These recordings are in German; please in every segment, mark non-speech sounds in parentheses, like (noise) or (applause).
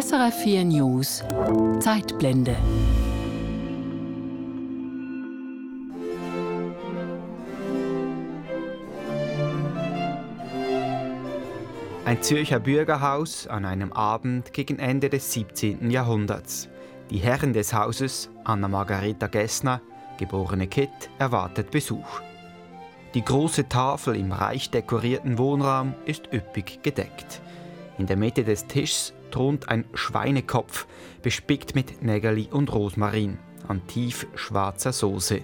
SRF 4 News Zeitblende. Ein Zürcher Bürgerhaus an einem Abend gegen Ende des 17. Jahrhunderts. Die Herrin des Hauses, Anna Margareta Gessner, geborene Kitt, erwartet Besuch. Die große Tafel im reich dekorierten Wohnraum ist üppig gedeckt. In der Mitte des Tisches thront ein Schweinekopf, bespickt mit Nägeli und Rosmarin, an tief schwarzer Soße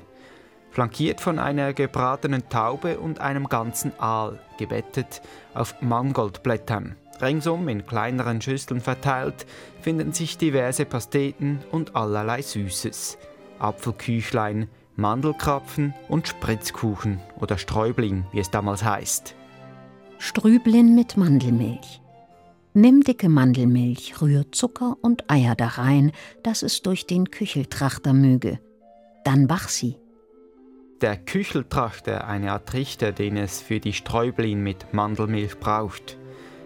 flankiert von einer gebratenen Taube und einem ganzen Aal, gebettet auf Mangoldblättern. Ringsum in kleineren Schüsseln verteilt finden sich diverse Pasteten und allerlei Süßes. Apfelküchlein, Mandelkrapfen und Spritzkuchen oder Sträubling, wie es damals heißt. Strüblin mit Mandelmilch. Nimm dicke Mandelmilch, rühr Zucker und Eier da rein, dass es durch den Kücheltrachter möge. Dann bach sie. Der Kücheltrachter, eine Art Trichter, den es für die Sträublin mit Mandelmilch braucht.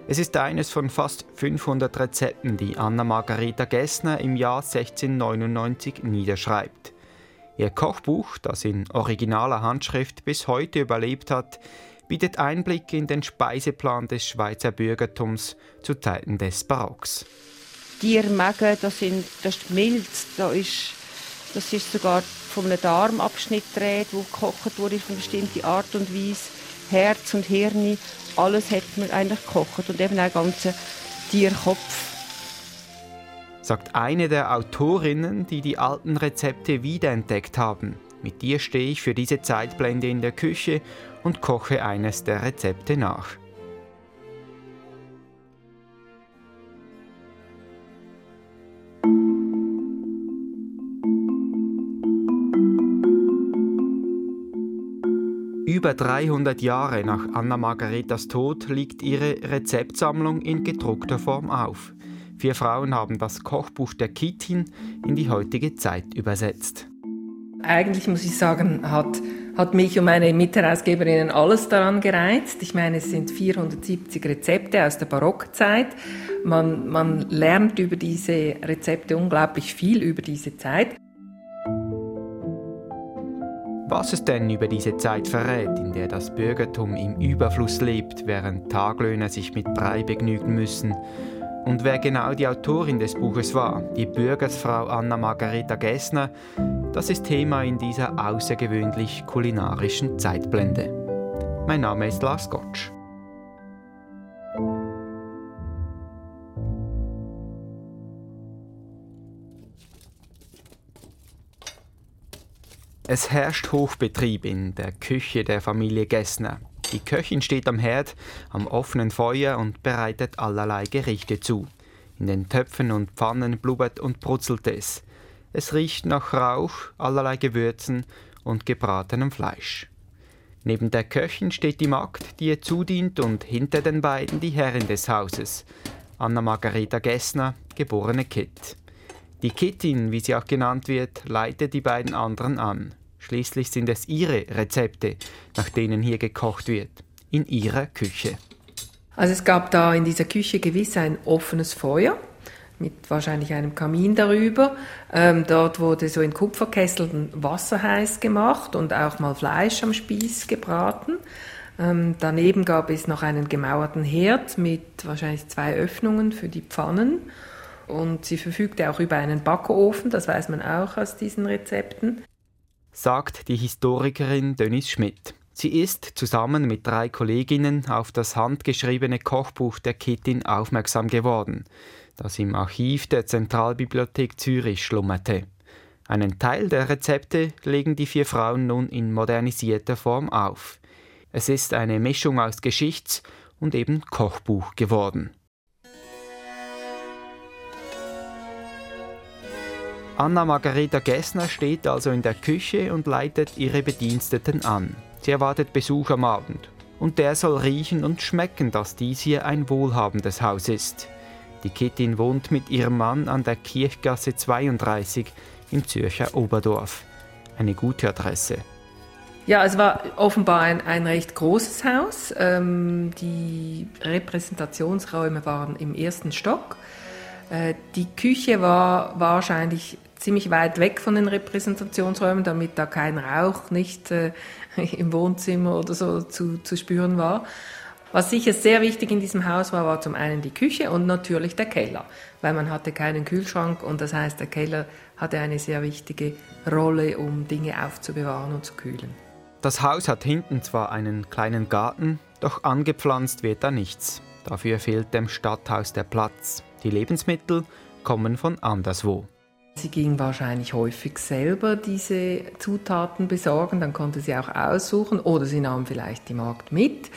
Es ist eines von fast 500 Rezepten, die Anna Margareta Gessner im Jahr 1699 niederschreibt. Ihr Kochbuch, das in originaler Handschrift bis heute überlebt hat, bietet Einblick in den Speiseplan des Schweizer Bürgertums zu Zeiten des Barocks. Tiermägen, das sind das ist Milz, da ist, das ist sogar von einem Darmabschnitt dreht, wo gekocht wurde auf eine bestimmte Art und Weise. Herz und Hirn, alles hat man eigentlich gekocht und eben auch ganze Tierkopf. Sagt eine der Autorinnen, die die alten Rezepte wiederentdeckt haben. Mit dir stehe ich für diese Zeitblende in der Küche und koche eines der Rezepte nach. Über 300 Jahre nach Anna Margaretas Tod liegt ihre Rezeptsammlung in gedruckter Form auf. Vier Frauen haben das Kochbuch der Kittin in die heutige Zeit übersetzt. Eigentlich muss ich sagen, hat, hat mich und meine Mitherausgeberinnen alles daran gereizt. Ich meine, es sind 470 Rezepte aus der Barockzeit. Man, man lernt über diese Rezepte unglaublich viel über diese Zeit. Was es denn über diese Zeit verrät, in der das Bürgertum im Überfluss lebt, während Taglöhner sich mit Brei begnügen müssen, und wer genau die Autorin des Buches war, die Bürgersfrau Anna Margareta Gessner, das ist Thema in dieser außergewöhnlich kulinarischen Zeitblende. Mein Name ist Lars Gottsch. Es herrscht Hochbetrieb in der Küche der Familie Gessner. Die Köchin steht am Herd, am offenen Feuer und bereitet allerlei Gerichte zu. In den Töpfen und Pfannen blubbert und brutzelt es. Es riecht nach Rauch, allerlei Gewürzen und gebratenem Fleisch. Neben der Köchin steht die Magd, die ihr zudient, und hinter den beiden die Herrin des Hauses, Anna Margareta Gessner, geborene Kitt. Die Kittin, wie sie auch genannt wird, leitet die beiden anderen an. Schließlich sind es ihre Rezepte, nach denen hier gekocht wird, in ihrer Küche. Also es gab da in dieser Küche gewiss ein offenes Feuer mit wahrscheinlich einem Kamin darüber. Ähm, dort wurde so in Kupferkesseln Wasser heiß gemacht und auch mal Fleisch am Spieß gebraten. Ähm, daneben gab es noch einen gemauerten Herd mit wahrscheinlich zwei Öffnungen für die Pfannen. Und sie verfügte auch über einen Backofen, das weiß man auch aus diesen Rezepten sagt die Historikerin Dönis Schmidt. Sie ist zusammen mit drei Kolleginnen auf das handgeschriebene Kochbuch der Kittin aufmerksam geworden, das im Archiv der Zentralbibliothek Zürich schlummerte. Einen Teil der Rezepte legen die vier Frauen nun in modernisierter Form auf. Es ist eine Mischung aus Geschichts- und eben Kochbuch geworden. Anna Margareta Gessner steht also in der Küche und leitet ihre Bediensteten an. Sie erwartet Besuch am Abend. Und der soll riechen und schmecken, dass dies hier ein wohlhabendes Haus ist. Die Kittin wohnt mit ihrem Mann an der Kirchgasse 32 im Zürcher Oberdorf. Eine gute Adresse. Ja, es war offenbar ein, ein recht großes Haus. Ähm, die Repräsentationsräume waren im ersten Stock. Äh, die Küche war wahrscheinlich ziemlich weit weg von den Repräsentationsräumen, damit da kein Rauch nicht äh, (laughs) im Wohnzimmer oder so zu, zu spüren war. Was sicher sehr wichtig in diesem Haus war, war zum einen die Küche und natürlich der Keller, weil man hatte keinen Kühlschrank und das heißt, der Keller hatte eine sehr wichtige Rolle, um Dinge aufzubewahren und zu kühlen. Das Haus hat hinten zwar einen kleinen Garten, doch angepflanzt wird da nichts. Dafür fehlt dem Stadthaus der Platz. Die Lebensmittel kommen von anderswo. Sie ging wahrscheinlich häufig selber diese Zutaten besorgen, dann konnte sie auch aussuchen oder sie nahm vielleicht die Magd mit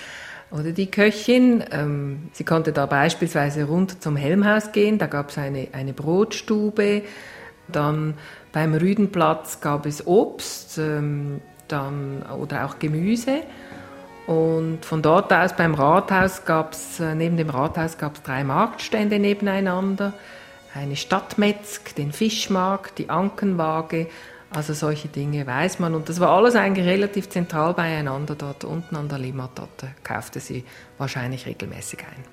oder die Köchin. Ähm, sie konnte da beispielsweise runter zum Helmhaus gehen, da gab es eine, eine Brotstube. Dann beim Rüdenplatz gab es Obst ähm, dann, oder auch Gemüse. Und von dort aus beim Rathaus gab es, äh, neben dem Rathaus gab es drei Marktstände nebeneinander. Eine Stadtmetzg, den Fischmarkt, die Ankenwaage, also solche Dinge weiß man. Und das war alles eigentlich relativ zentral beieinander dort unten an der Limmat. Dort kaufte sie wahrscheinlich regelmäßig ein.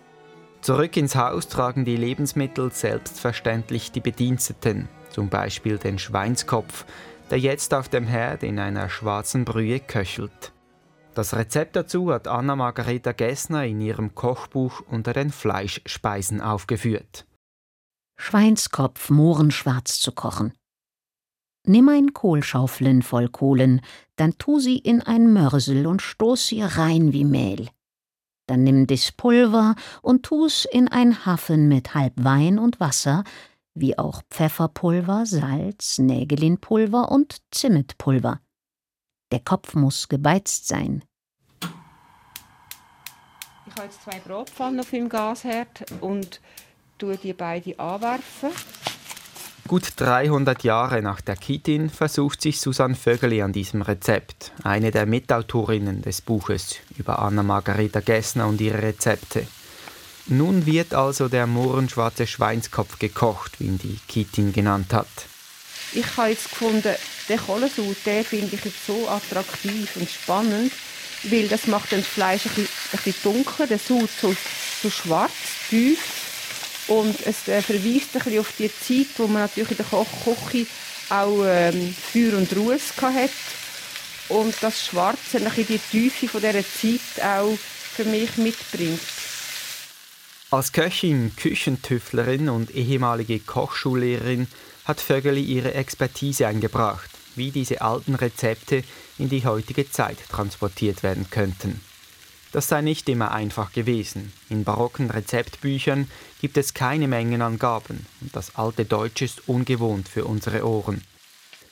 Zurück ins Haus tragen die Lebensmittel selbstverständlich die Bediensteten, zum Beispiel den Schweinskopf, der jetzt auf dem Herd in einer schwarzen Brühe köchelt. Das Rezept dazu hat Anna Margareta Gessner in ihrem Kochbuch unter den Fleischspeisen aufgeführt. Schweinskopf mohrenschwarz zu kochen. Nimm ein Kohlschaufeln voll Kohlen, dann tu sie in ein Mörsel und stoß sie rein wie Mehl. Dann nimm dis Pulver und tu's in ein Haffen mit halb Wein und Wasser, wie auch Pfefferpulver, Salz, Nägelinpulver und Zimmetpulver. Der Kopf muss gebeizt sein, ich habe jetzt zwei Bratpfannen auf dem Gasherd und tue die beide anwerfen. Gut 300 Jahre nach der Kitin versucht sich Susanne Vögeli an diesem Rezept, eine der Mitautorinnen des Buches über Anna-Margareta Gessner und ihre Rezepte. Nun wird also der mohrenschwarze Schweinskopf gekocht, wie ihn die Kitin genannt hat. Ich habe jetzt gefunden, den Kohlensud, den finde ich jetzt so attraktiv und spannend, weil das macht das Fleisch ein bisschen, ein bisschen dunkel, der Sud so, so schwarz, tief und es äh, verweist ein auf die Zeit, wo man natürlich in der Koch Küche auch ähm, Feuer und Ruß hatte und das Schwarze ein die Tiefe von dieser Zeit auch für mich mitbringt. Als Köchin, Küchentüfflerin und ehemalige Kochschullehrerin hat Vögeli ihre Expertise eingebracht wie diese alten Rezepte in die heutige Zeit transportiert werden könnten. Das sei nicht immer einfach gewesen. In barocken Rezeptbüchern gibt es keine Mengenangaben und das alte Deutsch ist ungewohnt für unsere Ohren.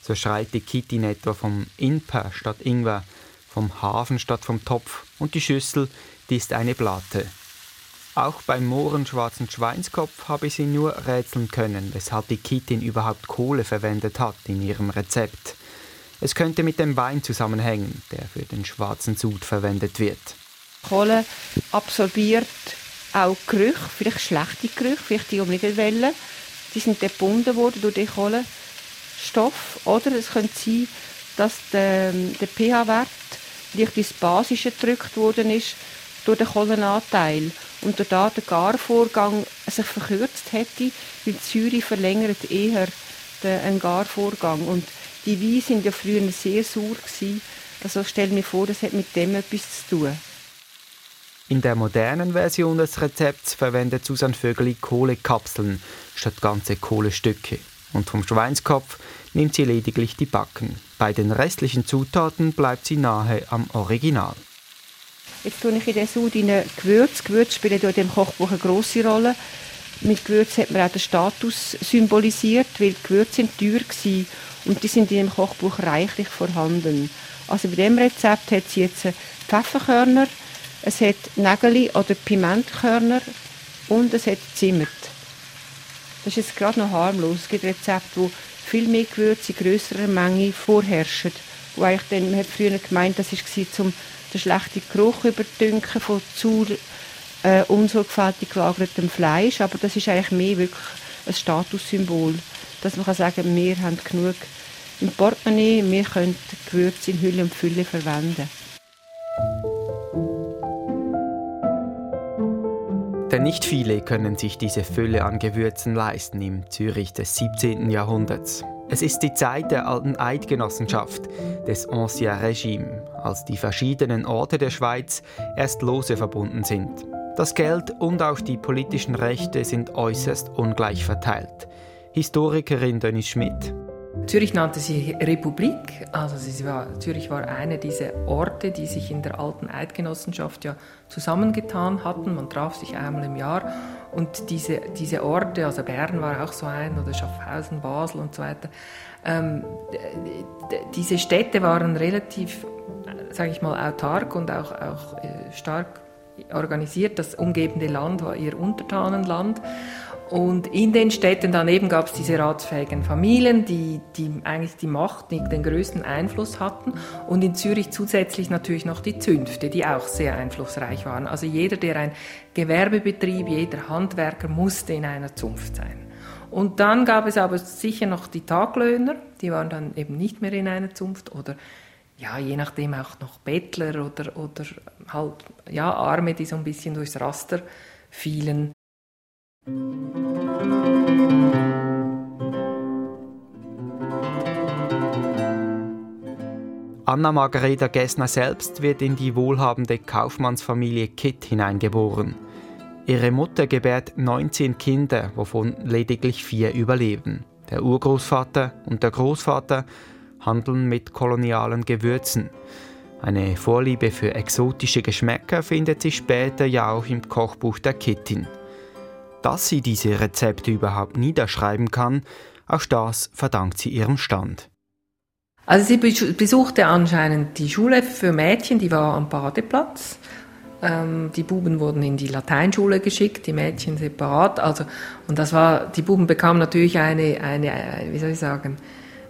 So schreit die Kitty etwa vom Inper statt Ingwer, vom Hafen statt vom Topf und die Schüssel, die ist eine Platte. Auch beim mohrenschwarzen Schweinskopf habe sie nur rätseln können, weshalb die Kittin überhaupt Kohle verwendet hat in ihrem Rezept. Es könnte mit dem Wein zusammenhängen, der für den schwarzen Sud verwendet wird. Kohle absorbiert auch Gerüche, vielleicht schlechte Gerüche, vielleicht die, die wir. Die sind gebunden worden durch den Kohlenstoff. Oder es könnte sein, dass der, der pH-Wert leicht ins Basische gedrückt worden ist durch den Kohlenanteil und durch da der Garvorgang sich verkürzt hätte, weil die Säure verlängert eher den Garvorgang und die Weine sind ja früher sehr sauer gewesen. Also stell mir vor, das hat mit dem etwas zu tun. In der modernen Version des Rezepts verwendet Susan Vögeli Kohlekapseln statt ganze Kohlestücke. Und vom Schweinskopf nimmt sie lediglich die Backen. Bei den restlichen Zutaten bleibt sie nahe am Original. Jetzt tue ich in den Sud Gewürz. Gewürz spielen in dem Kochbuch eine grosse Rolle. Mit Gewürz hat man auch den Status symbolisiert, weil Gewürze sind teuer waren und die sind in dem Kochbuch reichlich vorhanden. Also bei dem Rezept hat sie jetzt Pfefferkörner, es hat Nägeli oder Pimentkörner und es hat Zimt. Das ist jetzt gerade noch harmlos. Es gibt Rezepte, wo viel mehr Gewürze in grösserer Menge vorherrschen. Wo eigentlich dann, man hat früher gemeint, das war, um den schlechten Geruch überdünken von zu äh, unsorgfältig gelagertem Fleisch. Aber das ist eigentlich mehr wirklich ein Statussymbol, dass man kann sagen, wir haben genug im Portemonnaie, wir können Gewürze in Hülle und Fülle verwenden. Denn nicht viele können sich diese Fülle an Gewürzen leisten im Zürich des 17. Jahrhunderts. Es ist die Zeit der alten Eidgenossenschaft, des Ancien Regime, als die verschiedenen Orte der Schweiz erst lose verbunden sind. Das Geld und auch die politischen Rechte sind äußerst ungleich verteilt. Historikerin Dennis Schmidt. Zürich nannte sich Republik, also war, Zürich war einer dieser Orte, die sich in der alten Eidgenossenschaft ja zusammengetan hatten. Man traf sich einmal im Jahr und diese, diese Orte, also Bern war auch so ein oder Schaffhausen, Basel und so weiter, ähm, diese Städte waren relativ, sage ich mal, autark und auch, auch äh, stark organisiert. Das umgebende Land war ihr Untertanenland und in den Städten daneben gab es diese ratsfähigen Familien, die, die eigentlich die Macht, die den größten Einfluss hatten. Und in Zürich zusätzlich natürlich noch die Zünfte, die auch sehr einflussreich waren. Also jeder, der ein Gewerbebetrieb, jeder Handwerker musste in einer Zunft sein. Und dann gab es aber sicher noch die Taglöhner, die waren dann eben nicht mehr in einer Zunft oder ja, je nachdem auch noch Bettler oder, oder halt ja, Arme, die so ein bisschen durchs Raster fielen. Anna Margareta Gessner selbst wird in die wohlhabende Kaufmannsfamilie Kitt hineingeboren. Ihre Mutter gebärt 19 Kinder, wovon lediglich vier überleben. Der Urgroßvater und der Großvater handeln mit kolonialen Gewürzen. Eine Vorliebe für exotische Geschmäcker findet sich später ja auch im Kochbuch der Kittin. Dass sie diese Rezepte überhaupt niederschreiben kann, auch das verdankt sie ihrem Stand. Also sie besuchte anscheinend die Schule für Mädchen, die war am Badeplatz. Ähm, die Buben wurden in die Lateinschule geschickt, die Mädchen separat. Also, und das war, die Buben bekamen natürlich eine, eine, wie soll ich sagen,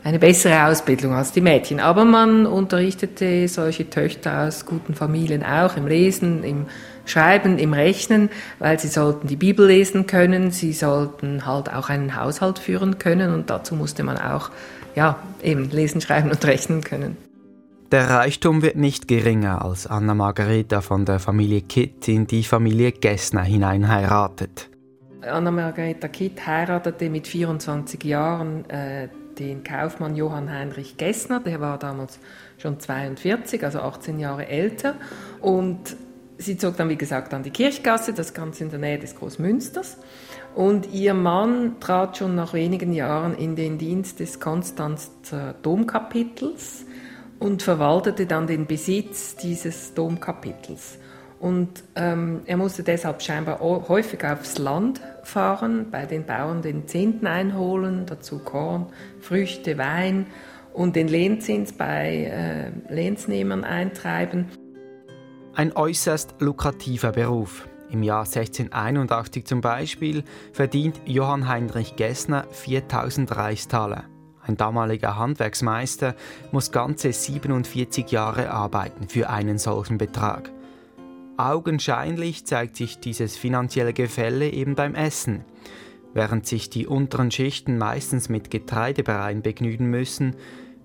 eine bessere Ausbildung als die Mädchen. Aber man unterrichtete solche Töchter aus guten Familien auch im Lesen, im Schreiben, im Rechnen, weil sie sollten die Bibel lesen können, sie sollten halt auch einen Haushalt führen können und dazu musste man auch, ja, eben lesen, schreiben und rechnen können. Der Reichtum wird nicht geringer, als Anna Margareta von der Familie Kitt in die Familie Gessner hinein heiratet. Anna Margareta Kitt heiratete mit 24 Jahren äh, den Kaufmann Johann Heinrich Gessner, der war damals schon 42, also 18 Jahre älter. Und sie zog dann, wie gesagt, an die Kirchgasse, das Ganze in der Nähe des Großmünsters. Und ihr Mann trat schon nach wenigen Jahren in den Dienst des Konstanzer Domkapitels und verwaltete dann den Besitz dieses Domkapitels. Und ähm, er musste deshalb scheinbar häufig aufs Land fahren, bei den Bauern den Zehnten einholen, dazu Korn, Früchte, Wein und den Lehnzins bei äh, Lehnsnehmern eintreiben. Ein äußerst lukrativer Beruf. Im Jahr 1681 zum Beispiel verdient Johann Heinrich Gessner 4000 Reichstaler. Ein damaliger Handwerksmeister muss ganze 47 Jahre arbeiten für einen solchen Betrag. Augenscheinlich zeigt sich dieses finanzielle Gefälle eben beim Essen. Während sich die unteren Schichten meistens mit Getreidebereien begnügen müssen,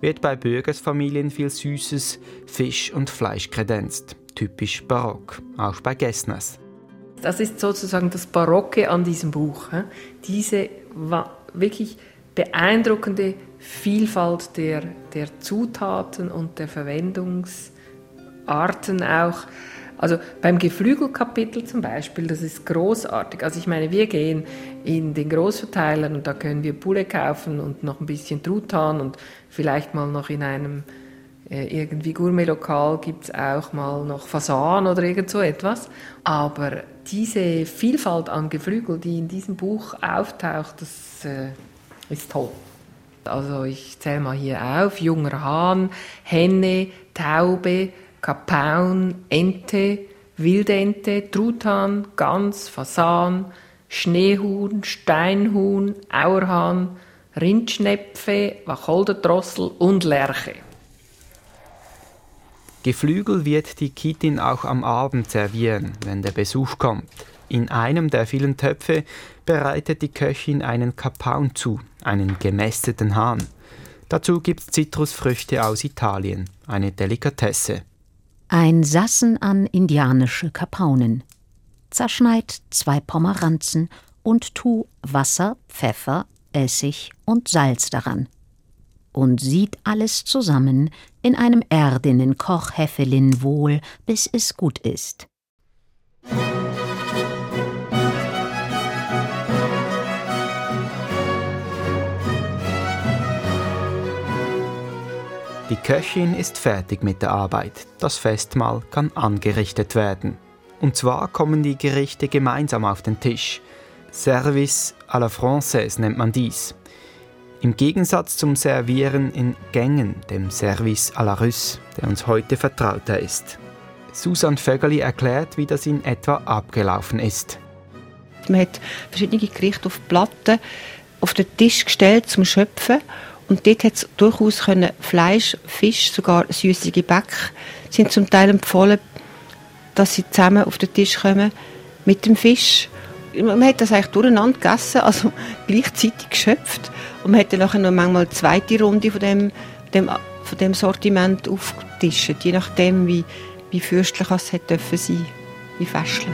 wird bei Bürgersfamilien viel Süßes, Fisch und Fleisch kredenzt typisch barock, auch bei Gessners. Das ist sozusagen das Barocke an diesem Buch. Diese wirklich beeindruckende Vielfalt der, der Zutaten und der Verwendungsarten auch. Also beim Geflügelkapitel zum Beispiel, das ist großartig. Also ich meine, wir gehen in den Großverteilern und da können wir Poulet kaufen und noch ein bisschen Truthahn und vielleicht mal noch in einem irgendwie Gourmet-Lokal gibt es auch mal noch Fasan oder irgend so etwas. Aber diese Vielfalt an Geflügel, die in diesem Buch auftaucht, das äh, ist toll. Also ich zähle mal hier auf, junger Hahn, Henne, Taube, Kapaun, Ente, Wildente, Truthahn, Gans, Fasan, Schneehuhn, Steinhuhn, Auerhahn, Rindschnepfe, Wacholderdrossel und Lerche. Geflügel wird die Kittin auch am Abend servieren, wenn der Besuch kommt. In einem der vielen Töpfe bereitet die Köchin einen Kapaun zu, einen gemästeten Hahn. Dazu gibt's Zitrusfrüchte aus Italien, eine Delikatesse. Ein Sassen an indianische Kapaunen. Zerschneid zwei Pomeranzen und tu Wasser, Pfeffer, Essig und Salz daran. Und sieht alles zusammen in einem erdenen Kochheffelin wohl, bis es gut ist. Die Köchin ist fertig mit der Arbeit. Das Festmahl kann angerichtet werden. Und zwar kommen die Gerichte gemeinsam auf den Tisch. Service à la Française nennt man dies. Im Gegensatz zum Servieren in Gängen, dem Service à la Russe, der uns heute vertrauter ist. Susan Vögeli erklärt, wie das in etwa abgelaufen ist. Man hat verschiedene Gerichte auf Platten auf den Tisch gestellt zum Schöpfen und dort hat es durchaus können Fleisch, Fisch, sogar süße Gebäck sind zum Teil empfohlen, dass sie zusammen auf den Tisch kommen mit dem Fisch. Man hat das eigentlich durcheinander gegessen, also gleichzeitig geschöpft. Und man hat dann nachher noch manchmal eine zweite Runde von dem, dem, von dem Sortiment aufgetischt, je nachdem, wie, wie fürstlich es hätte dürfen sein, wie festlich.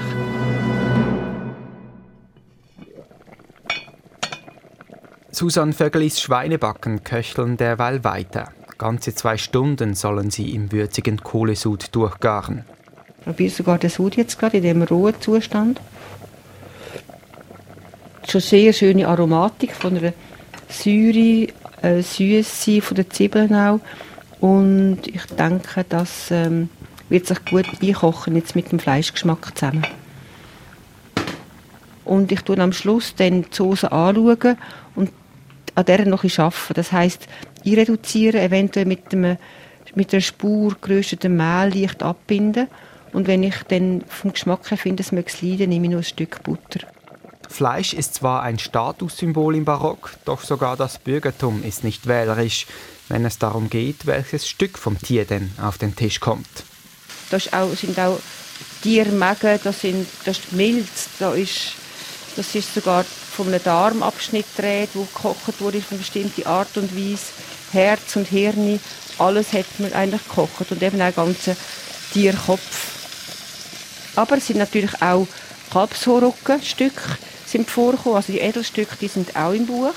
Susan Vögelis Schweinebacken köcheln derweil weiter. Ganze zwei Stunden sollen sie im würzigen Kohlesud durchgaren. Ich probiere sogar den Sud jetzt gerade in dem rohen Zustand. Schon sehr schöne Aromatik von einer Säure, äh, Süße von den Zwiebeln auch. Und ich denke, das ähm, wird sich gut einkochen jetzt mit dem Fleischgeschmack zusammen. Und ich tue am Schluss dann die Soße anschauen und an der noch arbeiten. Das heisst, reduzieren, eventuell mit, einem, mit einer Spur geröstetem Mehl leicht abbinden. Und wenn ich dann vom Geschmack her finde, es möge leiden, nehme ich noch ein Stück Butter. Fleisch ist zwar ein Statussymbol im Barock, doch sogar das Bürgertum ist nicht wählerisch, wenn es darum geht, welches Stück vom Tier denn auf den Tisch kommt. Auch, sind auch Tiermägen, das, sind, das ist Milz, da ist, das ist sogar von einem Darmabschnitt dreht, wo gekocht wurde auf eine bestimmte Art und Weise. Herz und Hirn, alles hat man eigentlich gekocht und eben auch ganze Tierkopf. Aber es sind natürlich auch Kalbshorrückenstücke sind vorgekommen, also die Edelstücke, die sind auch im Buch.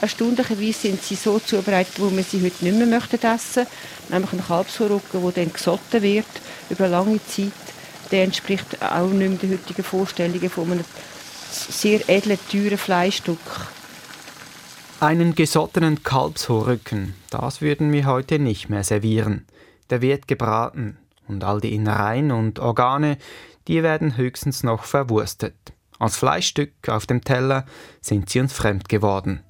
Erstaunlicherweise sind sie so zubereitet, wo man sie heute nicht mehr möchten essen Nämlich ein Kalbshorrücken, der dann gesotten wird über lange Zeit. Der entspricht auch nicht mehr den heutigen Vorstellungen von einem sehr edlen, teuren Fleischstück. Einen gesottenen Kalbshorrücken, das würden wir heute nicht mehr servieren. Der wird gebraten und all die Innereien und Organe, die werden höchstens noch verwurstet. Als Fleischstück auf dem Teller sind sie uns fremd geworden.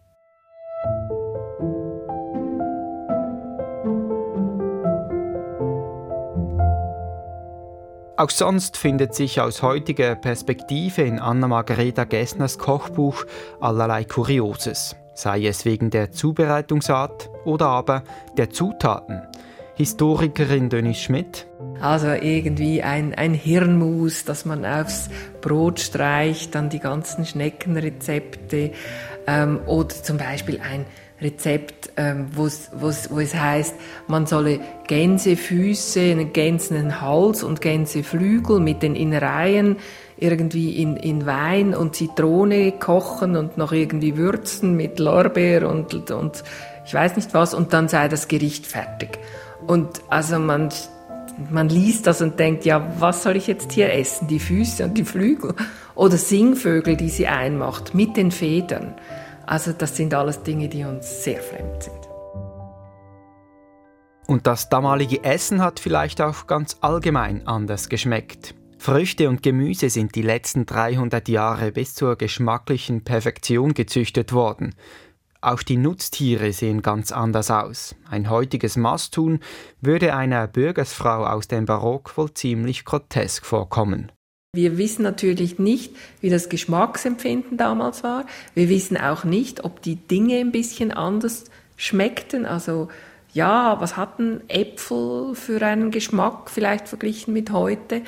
Auch sonst findet sich aus heutiger Perspektive in Anna-Margareta Gessners Kochbuch allerlei Kurioses, sei es wegen der Zubereitungsart oder aber der Zutaten. Historikerin Dennis Schmidt. Also irgendwie ein, ein Hirnmus, das man aufs Brot streicht, dann die ganzen Schneckenrezepte ähm, oder zum Beispiel ein Rezept, ähm, wo es heißt, man solle Gänsefüße, einen gänzenden Hals und Gänseflügel mit den Innereien irgendwie in, in Wein und Zitrone kochen und noch irgendwie würzen mit Lorbeer und, und ich weiß nicht was und dann sei das Gericht fertig. Und also man, man liest das und denkt, ja, was soll ich jetzt hier essen? Die Füße und die Flügel? Oder Singvögel, die sie einmacht mit den Federn. Also das sind alles Dinge, die uns sehr fremd sind. Und das damalige Essen hat vielleicht auch ganz allgemein anders geschmeckt. Früchte und Gemüse sind die letzten 300 Jahre bis zur geschmacklichen Perfektion gezüchtet worden. Auch die Nutztiere sehen ganz anders aus. Ein heutiges Masthuhn würde einer Bürgersfrau aus dem Barock wohl ziemlich grotesk vorkommen. Wir wissen natürlich nicht, wie das Geschmacksempfinden damals war. Wir wissen auch nicht, ob die Dinge ein bisschen anders schmeckten. Also ja, was hatten Äpfel für einen Geschmack vielleicht verglichen mit heute?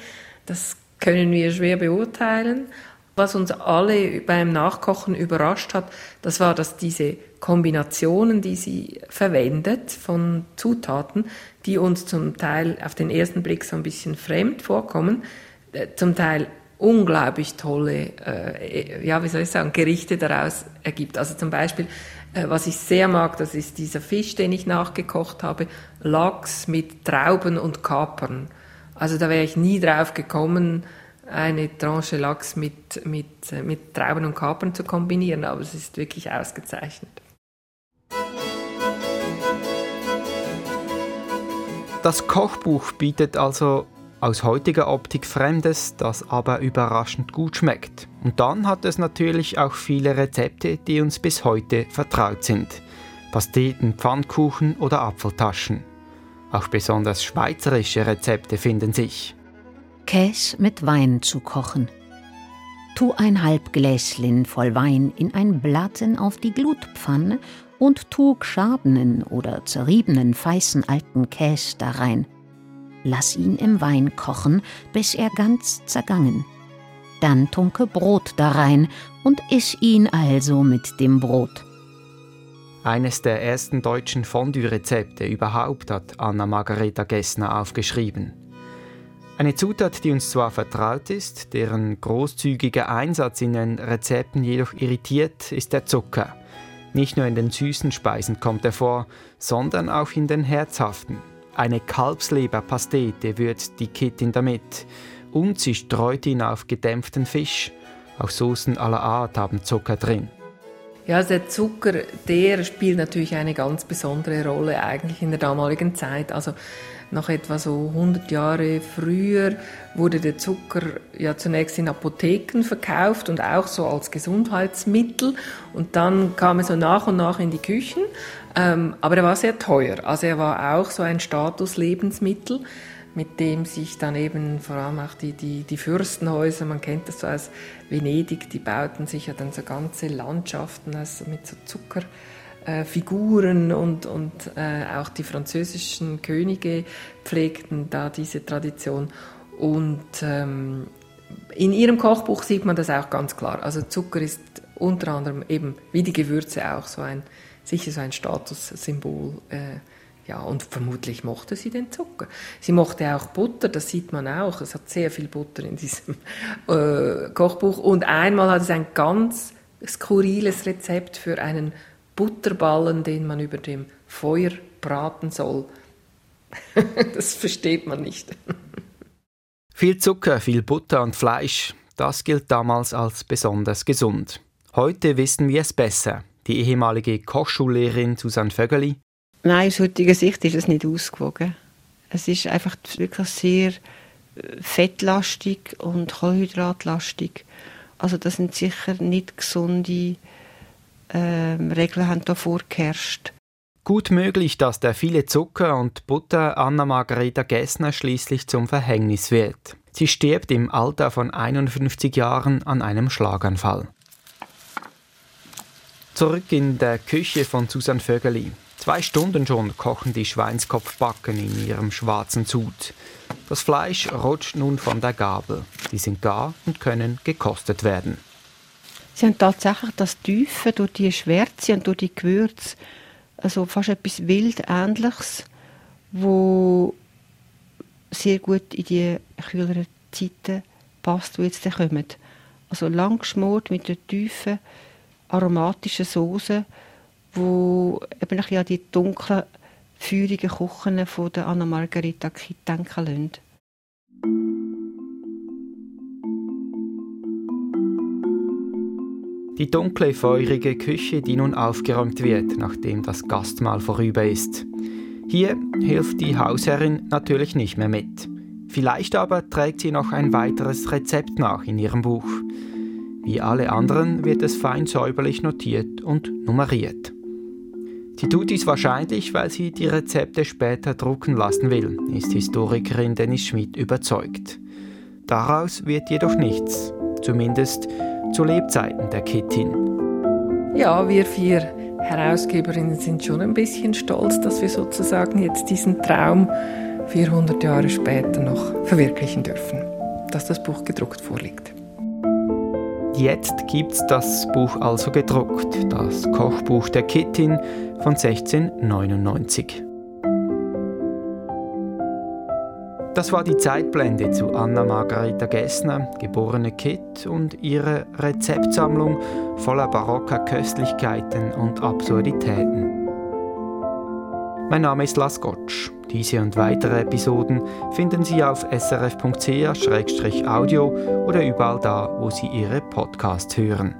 Das können wir schwer beurteilen. Was uns alle beim Nachkochen überrascht hat, das war, dass diese Kombinationen, die sie verwendet von Zutaten, die uns zum Teil auf den ersten Blick so ein bisschen fremd vorkommen, äh, zum Teil unglaublich tolle, äh, ja, wie soll ich sagen, Gerichte daraus ergibt. Also zum Beispiel, äh, was ich sehr mag, das ist dieser Fisch, den ich nachgekocht habe, Lachs mit Trauben und Kapern. Also da wäre ich nie drauf gekommen, eine Tranche Lachs mit, mit, mit Trauben und Kapern zu kombinieren, aber es ist wirklich ausgezeichnet. Das Kochbuch bietet also aus heutiger Optik Fremdes, das aber überraschend gut schmeckt. Und dann hat es natürlich auch viele Rezepte, die uns bis heute vertraut sind. Pasteten, Pfannkuchen oder Apfeltaschen. Auch besonders schweizerische Rezepte finden sich. Käse mit Wein zu kochen. Tu ein halb Gläschen voll Wein in ein Blatten auf die Glutpfanne und tu geschabenen oder zerriebenen feißen alten Käse darein. Lass ihn im Wein kochen, bis er ganz zergangen. Dann tunke Brot darein und iss ihn also mit dem Brot. Eines der ersten deutschen Fondue-Rezepte überhaupt hat Anna Margareta Gessner aufgeschrieben. Eine Zutat, die uns zwar vertraut ist, deren großzügiger Einsatz in den Rezepten jedoch irritiert, ist der Zucker. Nicht nur in den süßen Speisen kommt er vor, sondern auch in den herzhaften. Eine Kalbsleberpastete würzt die Kittin damit und sie streut ihn auf gedämpften Fisch. Auch Soßen aller Art haben Zucker drin. Ja, also der Zucker, der spielt natürlich eine ganz besondere Rolle eigentlich in der damaligen Zeit. Also noch etwa so 100 Jahre früher wurde der Zucker ja zunächst in Apotheken verkauft und auch so als Gesundheitsmittel. Und dann kam er so nach und nach in die Küchen. Ähm, aber er war sehr teuer. Also er war auch so ein Statuslebensmittel mit dem sich dann eben vor allem auch die, die, die Fürstenhäuser, man kennt das so aus Venedig, die bauten sich ja dann so ganze Landschaften also mit so Zuckerfiguren äh, und, und äh, auch die französischen Könige pflegten da diese Tradition. Und ähm, in ihrem Kochbuch sieht man das auch ganz klar. Also Zucker ist unter anderem eben wie die Gewürze auch so ein, sicher so ein Statussymbol. Äh, ja, und vermutlich mochte sie den Zucker. Sie mochte auch Butter, das sieht man auch. Es hat sehr viel Butter in diesem äh, Kochbuch. Und einmal hat es ein ganz skurriles Rezept für einen Butterballen, den man über dem Feuer braten soll. (laughs) das versteht man nicht. (laughs) viel Zucker, viel Butter und Fleisch, das gilt damals als besonders gesund. Heute wissen wir es besser. Die ehemalige Kochschullehrerin Susanne Vögeli Nein, aus heutiger Sicht ist es nicht ausgewogen. Es ist einfach wirklich sehr äh, fettlastig und kohlenhydratlastig. Also das sind sicher nicht gesunde äh, Regeln haben da vorgeherrscht. Gut möglich, dass der viele Zucker und Butter Anna Margareta Gessner schließlich zum Verhängnis wird. Sie stirbt im Alter von 51 Jahren an einem Schlaganfall. Zurück in der Küche von Susan Vögeli. Zwei Stunden schon kochen die Schweinskopfbacken in ihrem schwarzen Sud. Das Fleisch rutscht nun von der Gabel. Die sind gar und können gekostet werden. Sie haben tatsächlich das Tiefe durch die Schwärze und durch die Gewürze, also fast etwas Wildähnliches, wo sehr gut in die kühleren Zeiten passt, die jetzt kommen. Also lang geschmort mit der tiefen aromatischen Soße wo eben ein an die dunklen, feurigen Küchen von der Anna Margarita Kitt denken lassen. Die dunkle, feurige Küche, die nun aufgeräumt wird, nachdem das Gastmahl vorüber ist. Hier hilft die Hausherrin natürlich nicht mehr mit. Vielleicht aber trägt sie noch ein weiteres Rezept nach in ihrem Buch. Wie alle anderen wird es fein säuberlich notiert und nummeriert. Sie tut dies wahrscheinlich, weil sie die Rezepte später drucken lassen will, ist Historikerin Dennis Schmidt überzeugt. Daraus wird jedoch nichts, zumindest zu Lebzeiten der Kittin. Ja, wir vier Herausgeberinnen sind schon ein bisschen stolz, dass wir sozusagen jetzt diesen Traum 400 Jahre später noch verwirklichen dürfen, dass das Buch gedruckt vorliegt. Jetzt gibt's das Buch also gedruckt, das Kochbuch der Kittin von 1699. Das war die Zeitblende zu Anna Margareta Gessner, geborene Kitt, und ihre Rezeptsammlung voller barocker Köstlichkeiten und Absurditäten. Mein Name ist Las Gotsch. Diese und weitere Episoden finden Sie auf srf.ch-audio oder überall da, wo Sie Ihre Podcasts hören.